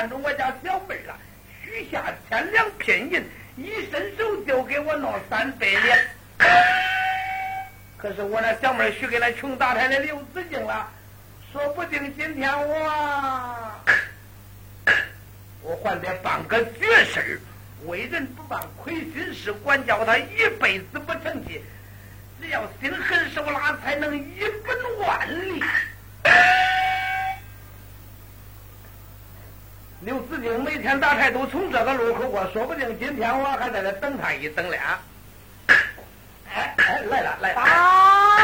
看中我家小妹了，许下千两聘银，一伸手就给我弄三百两。可是我那小妹许给那穷大太的刘子敬了，说不定今天我。我还得办个绝事儿，为人不办亏心事，管教他一辈子不成器。只要心狠手辣，才能一本万利。刘子敬每天打牌都从这个路口过，说不定今天我还在这等他一等俩。哎哎，来了来了。不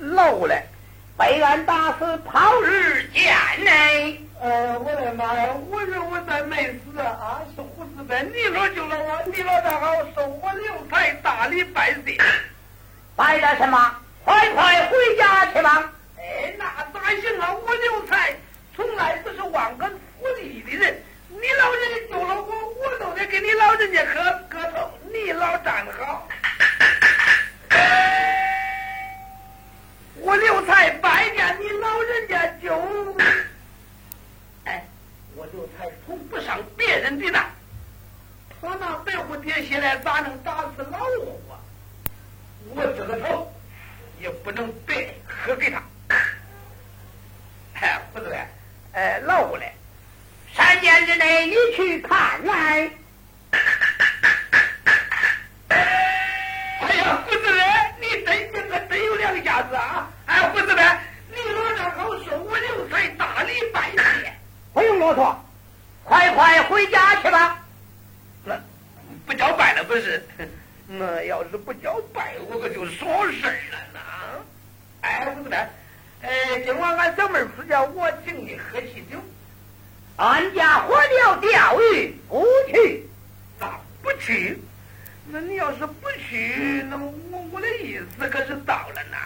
漏了，被俺打死跑日间呢。呃，我的妈呀，我说我这妹子啊，是胡子笨。你说救了我，你老大好，受我刘才大礼拜谢。拜了什么？快快回家去吧。那咋行啊？我刘才从来不是忘恩负义的人。你老人家救了我，我都得给你老人家磕磕头。你老站好。我刘才拜见你老人家就哎我刘才从不上别人的当我那白虎点心来咋能打死老虎啊？我这个头也不能白喝给他。哎不对哎老虎嘞三年之内你去看来。哎呀不是你真行可真有两下子啊。哎，胡子嘞，你老丈好说，我留才大礼拜谢。不用啰嗦，快快回家去吧。那不叫拜了不是？那要是不叫拜，我可就说事了呢。哎，不是的。哎，今晚俺小妹儿出家，我请你喝喜酒。俺家火钓钓鱼不去，咋不去？那你要是不去，那么我我的意思可是到了呢。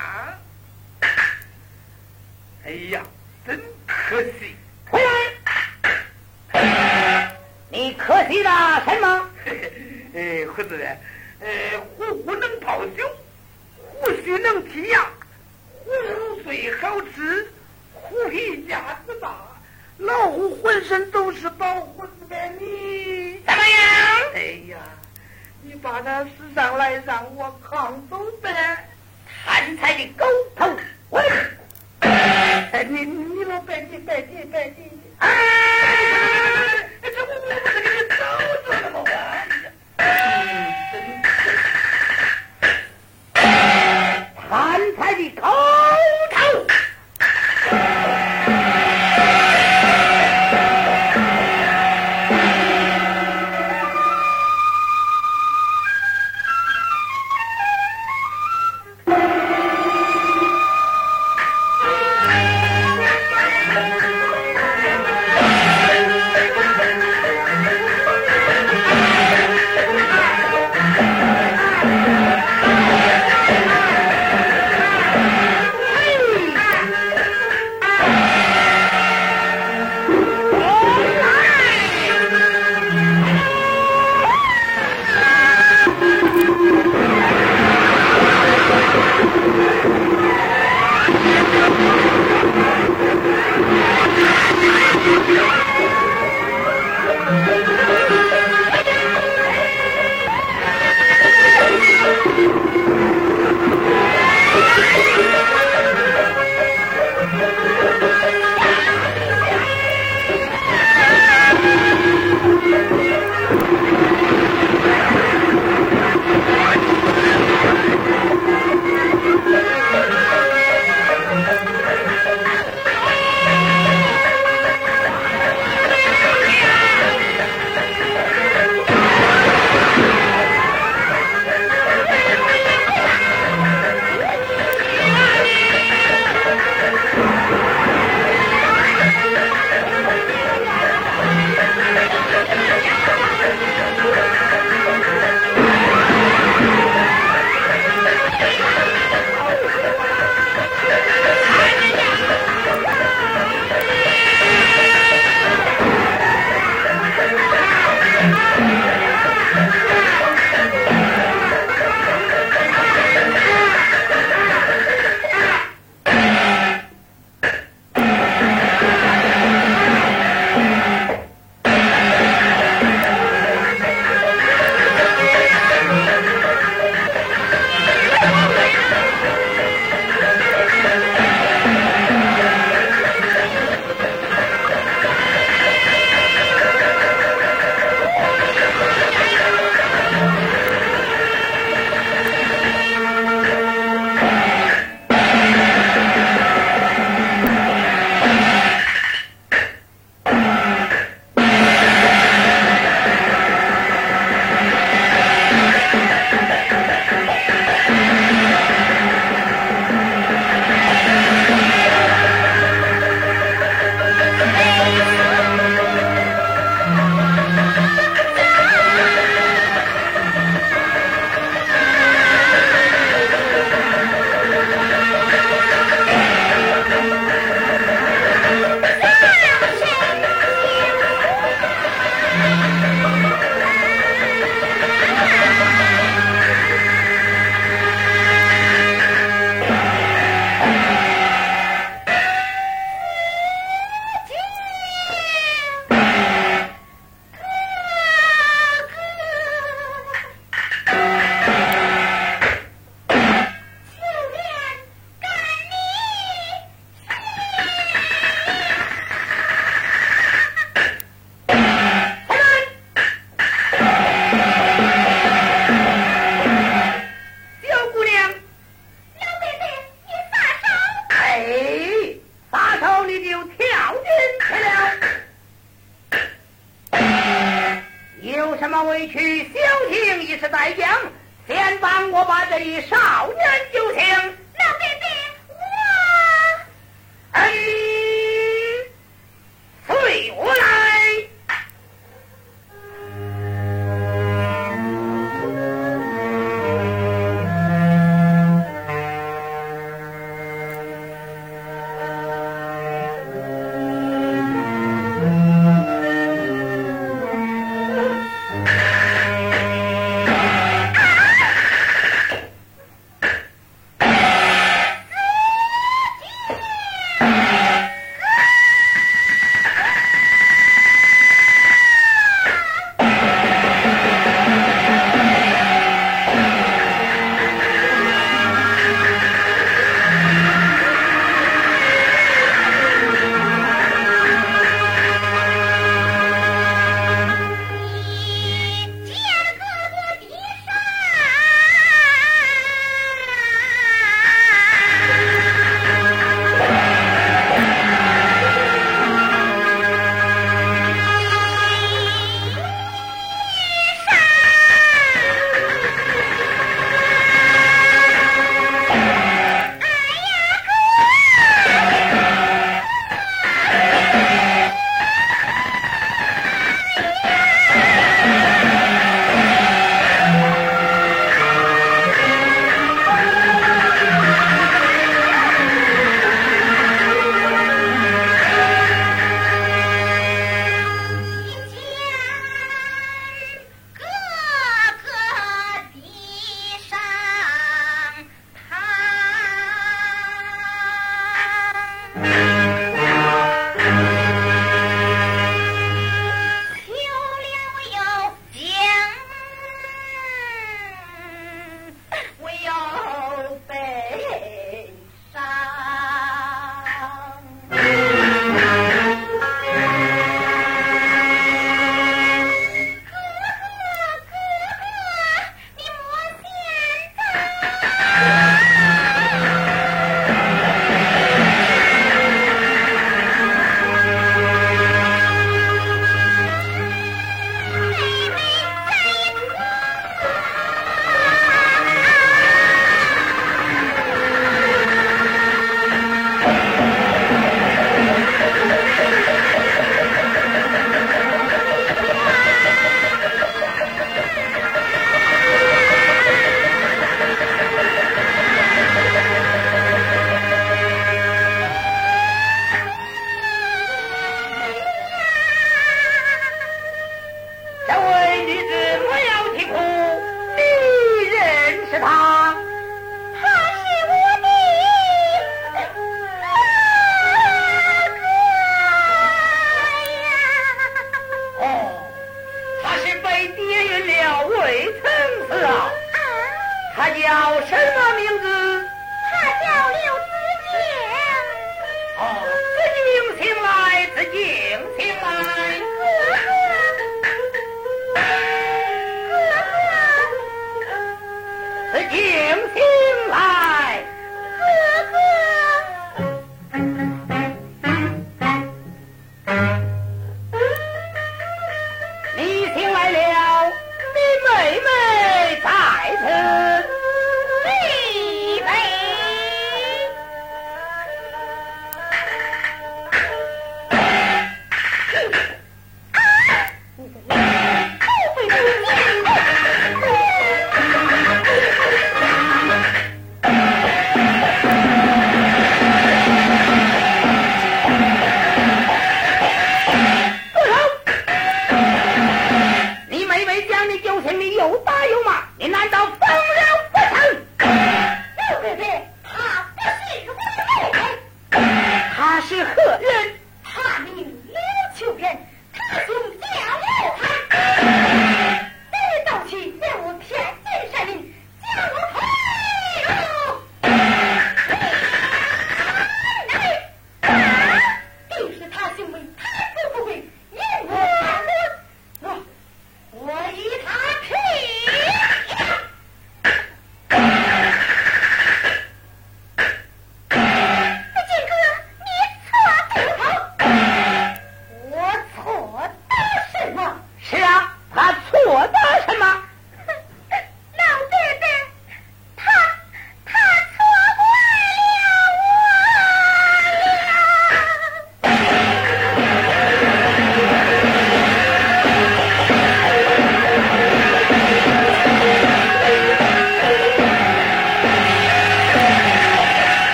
哎呀，真可惜！回来，你可惜了什么？哎，胡子嘞，呃，虎虎能泡酒，虎须能剔牙。虎最好吃，虎皮架子大，老虎浑身都是宝。胡子的你怎么样？哎呀，你把它使上来让我扛走呗！贪财的狗头，我哎，你你老别急别急别急！哎，这我我不是给你走着了吗？贪财的狗。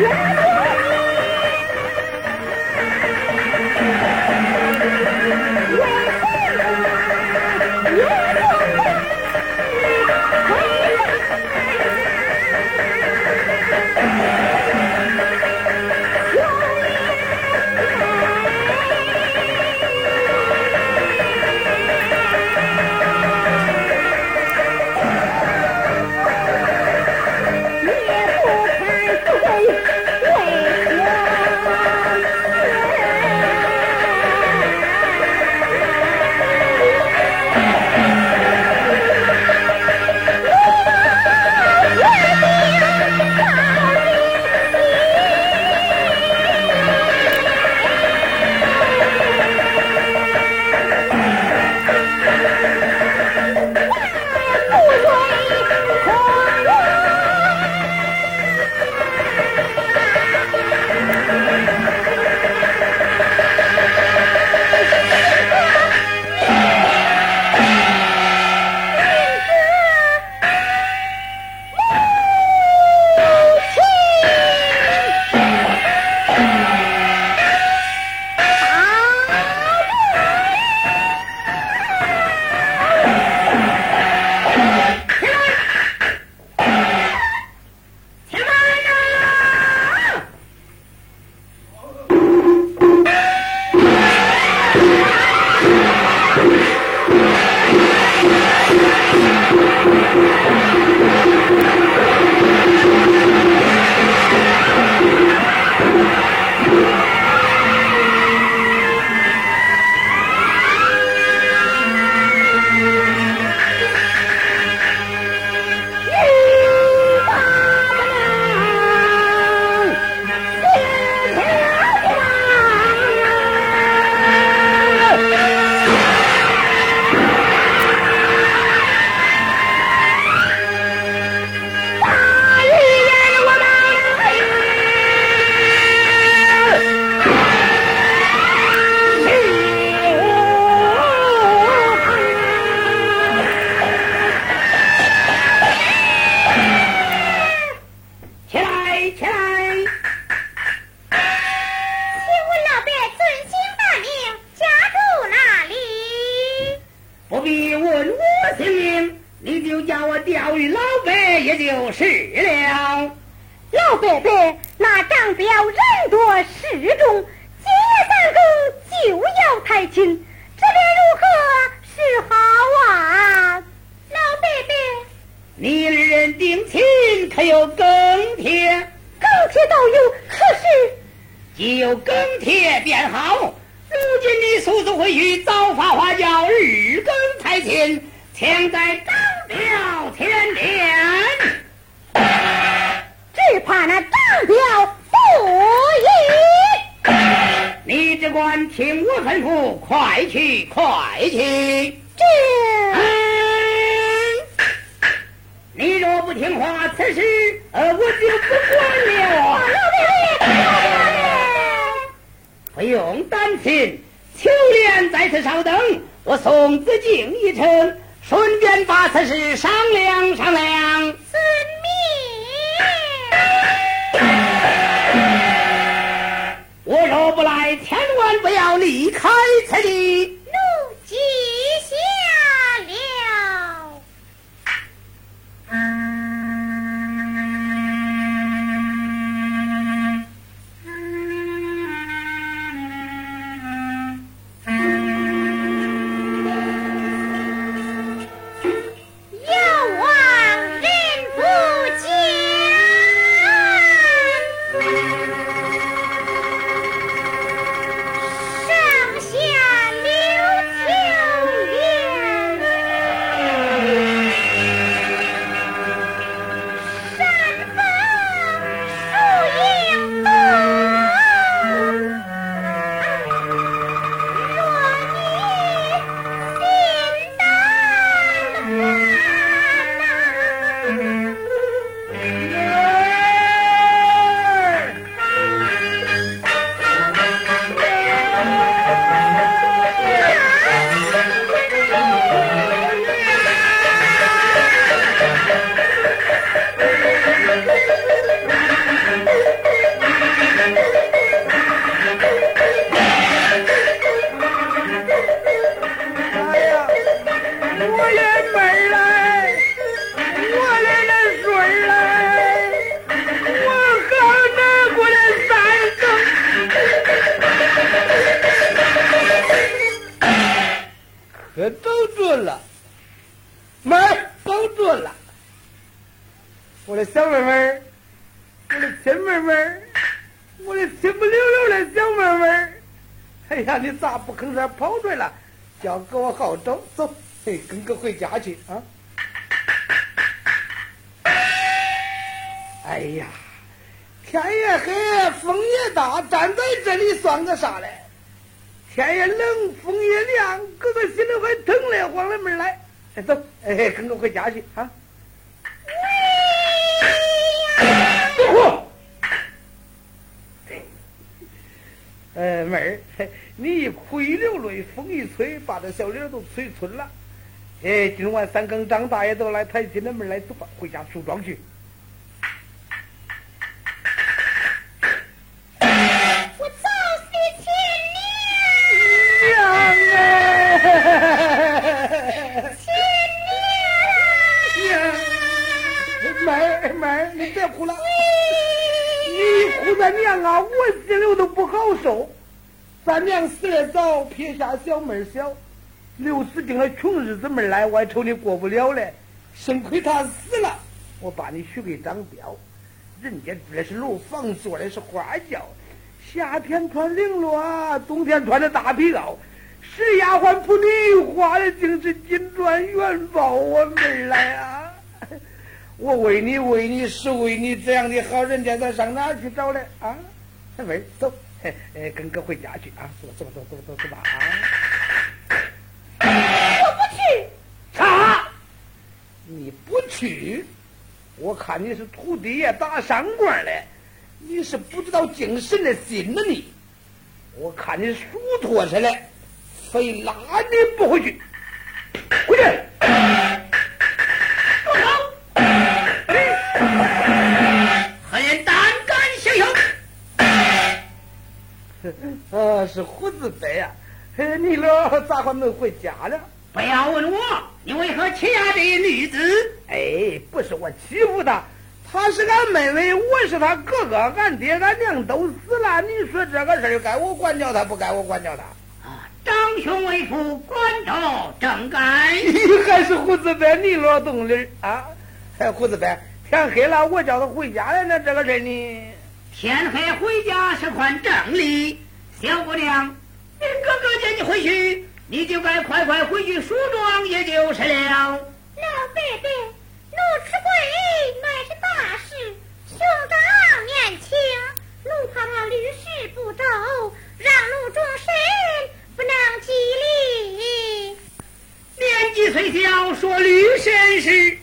Yeah! 就叫我钓鱼老伯也就是了。老伯伯，那张表人多势众，今夜三更就要抬亲，这便如何是好啊？老伯伯，你二人定亲可有更帖？更帖倒有，可是既有更帖便好。如今你叔叔回去早发花轿，二更抬亲，请在张表前殿。只怕那张表不依。你只管听我吩咐，快去，快去。这，你若不听话，此事呃我就不管了。不用担心，秋莲在此稍等，我送子敬一程，顺便把此事商量商量。遵命。我若不来，千万不要离开此地。奴记下了。可找着了，妹，找着了。我的小妹妹，我的亲妹妹，我的亲不溜溜的小妹妹，哎呀，你咋不吭声跑出来了？叫哥我好找，走，嘿，跟哥回家去啊！哎呀，天也黑，风也大，站在这里算个啥嘞？天也冷，风也凉，哥哥心里还疼嘞，往那门来，走，哎，跟我回家去啊！呃，妹儿，你一哭一流泪，风一吹，把这小脸都吹春了。哎，今晚三更，张大爷都来抬进了门来，走吧，回家梳妆去。妹儿，你别哭了。你一哭，咱娘啊，我心里都不好受。咱娘死的早，撇下小妹小，刘四定了穷日子门来，我还愁你过不了嘞。幸亏他死了，我把你许给张彪，人家住的是楼房，坐的是花轿，夏天穿绫罗，冬天穿的大皮袄，是丫鬟铺女，花的竟是金砖元宝，我妹儿来啊！我为你为你是为你这样的好人家，咱上哪去找嘞？啊，妹走。哎，跟哥回家去啊！走走走走走走吧啊！我不去。啥？你不去？我看你是土地爷打伤官嘞，你是不知道精神的心呢你。我看你属驼似的，非拉你不回去，回去。啊，是胡子白呀！你老咋还能回家了？不要问我，你为何欺压这女子？哎，不是我欺负她，她是俺妹妹，我是她哥哥，俺爹俺娘都死了。你说这个事儿该我管教她，不该我管教她？啊，长兄为父，管着正该。你 还是胡子白你老动力啊？哎，胡子白，天黑了，我叫他回家了。那这个事呢天黑回家是款正理。小姑娘，你哥哥接你回去。你就该快快回去梳妆，也就是了。老伯伯，奴吃贵乃是大事，兄长年轻，奴怕他屡试不周，让奴终身不能继礼。年纪虽小，说律身事。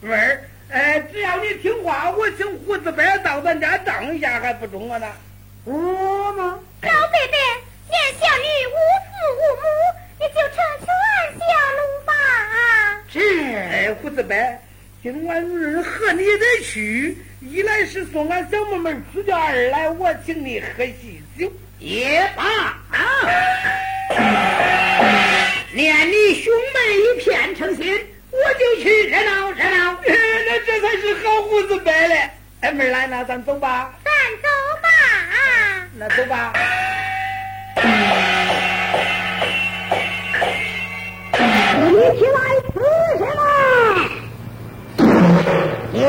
妹儿，哎，只要你听话，我请胡子伯到咱家当一下还不中啊？呢？我吗？老伯伯。见小女无父无母，你就成全小奴吧。这胡子白，今晚日和你得去，一来是送俺小妹妹出家，二来我请你喝喜酒也罢。念你兄妹一片诚心，我就去热闹热闹。那这才是好胡子白嘞。哎，妹来，那咱走吧。咱走吧。那走吧。你起来死什么？要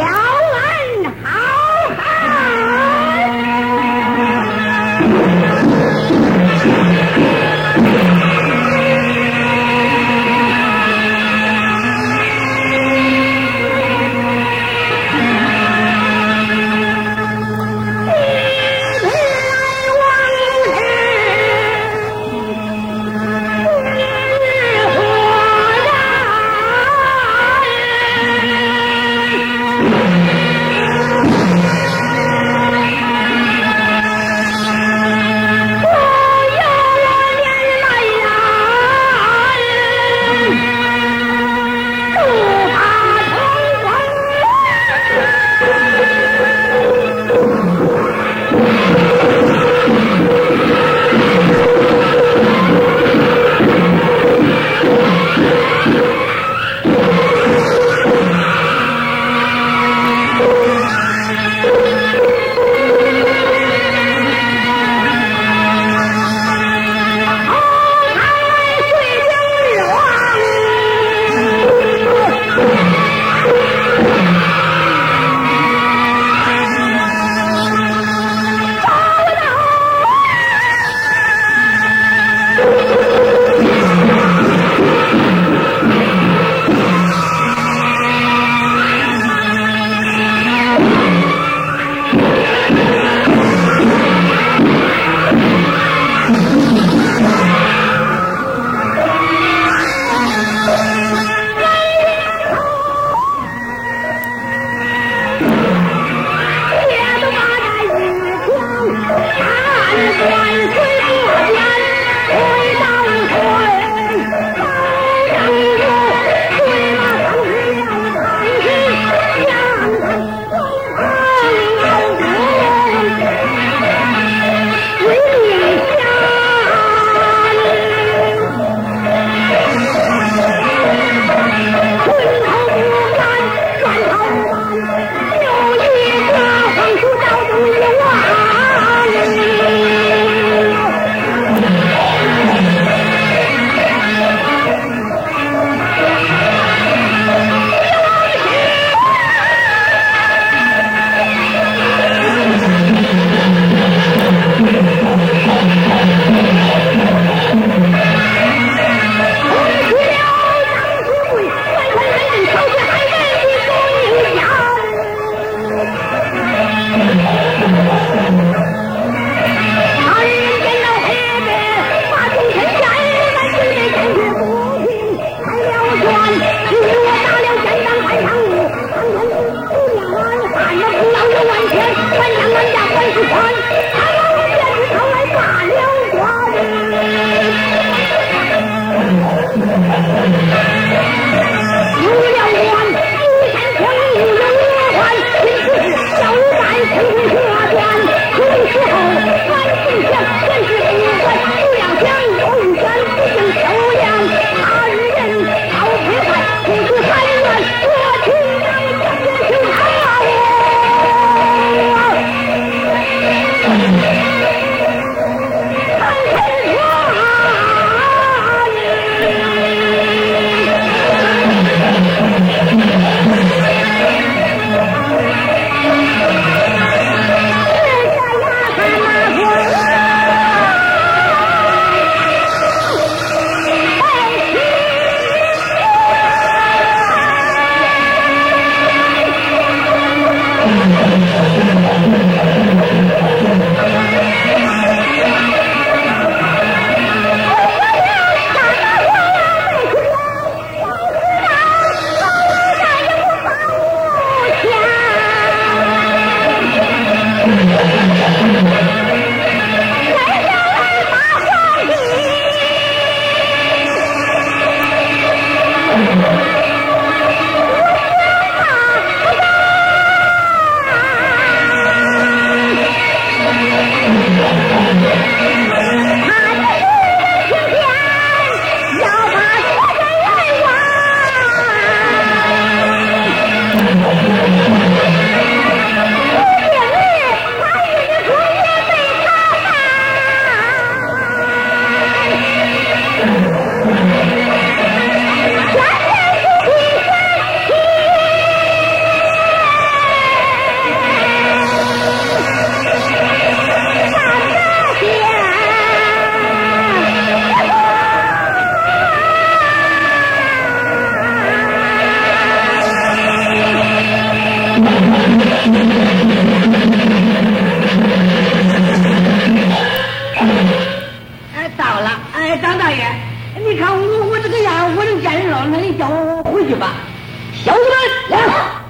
小子们来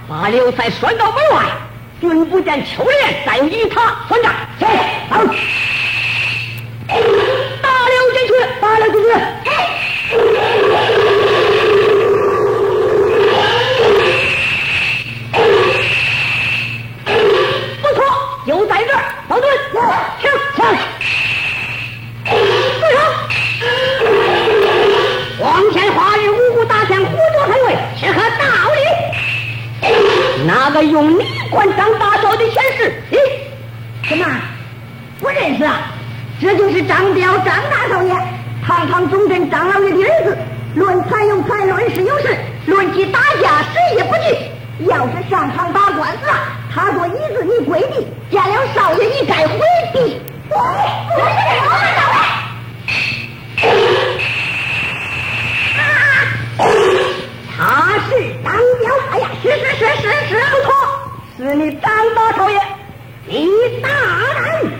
把刘赛拴到门外军不见秋莲再与他算账走。大刘进去大刘进去还？用你管张大少的闲事？咦，什么？不认识啊？这就是张彪，张大少爷，堂堂总镇张老爷的儿子。论才有才，论势有势，论起打架，谁也不惧。要是上场打官司啊！他坐椅子，你跪地；见了少爷，你该回避。我我是我们少爷。他是张彪，哎呀，是是是是是，是你张大少爷，你大胆。